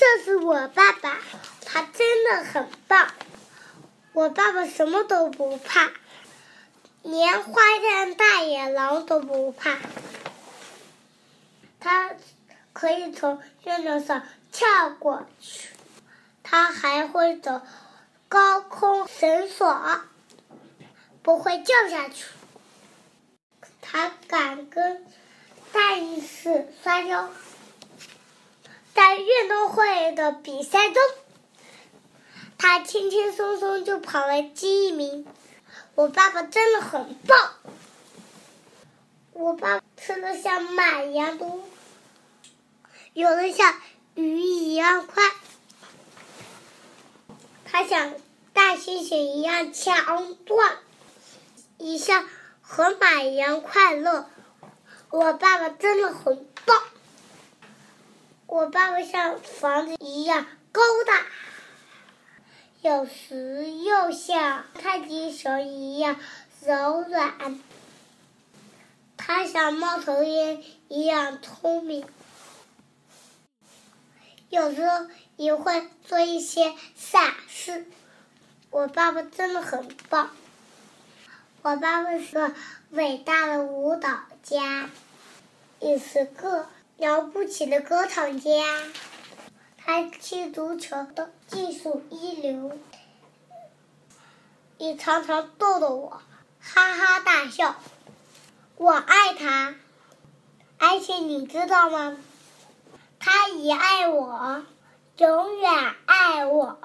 这是我爸爸，他真的很棒。我爸爸什么都不怕，连花山大野狼都不怕。他可以从月亮上跳过去，他还会走高空绳索，不会掉下去。他敢跟大力士摔跤，运动会的比赛中，他轻轻松松就跑了第一名。我爸爸真的很棒。我爸吃的像马一样多，游的像鱼一样快，他像大猩猩一样强壮，也像河马一样快乐。我爸爸真的很。我爸爸像房子一样高大，有时又像太极熊一样柔软。他像猫头鹰一样聪明，有时候也会做一些傻事。我爸爸真的很棒。我爸爸是个伟大的舞蹈家，也是个了不起的歌唱家。他踢足球的技术一流，你常常逗逗我，哈哈大笑。我爱他，而且你知道吗？他也爱我，永远爱我。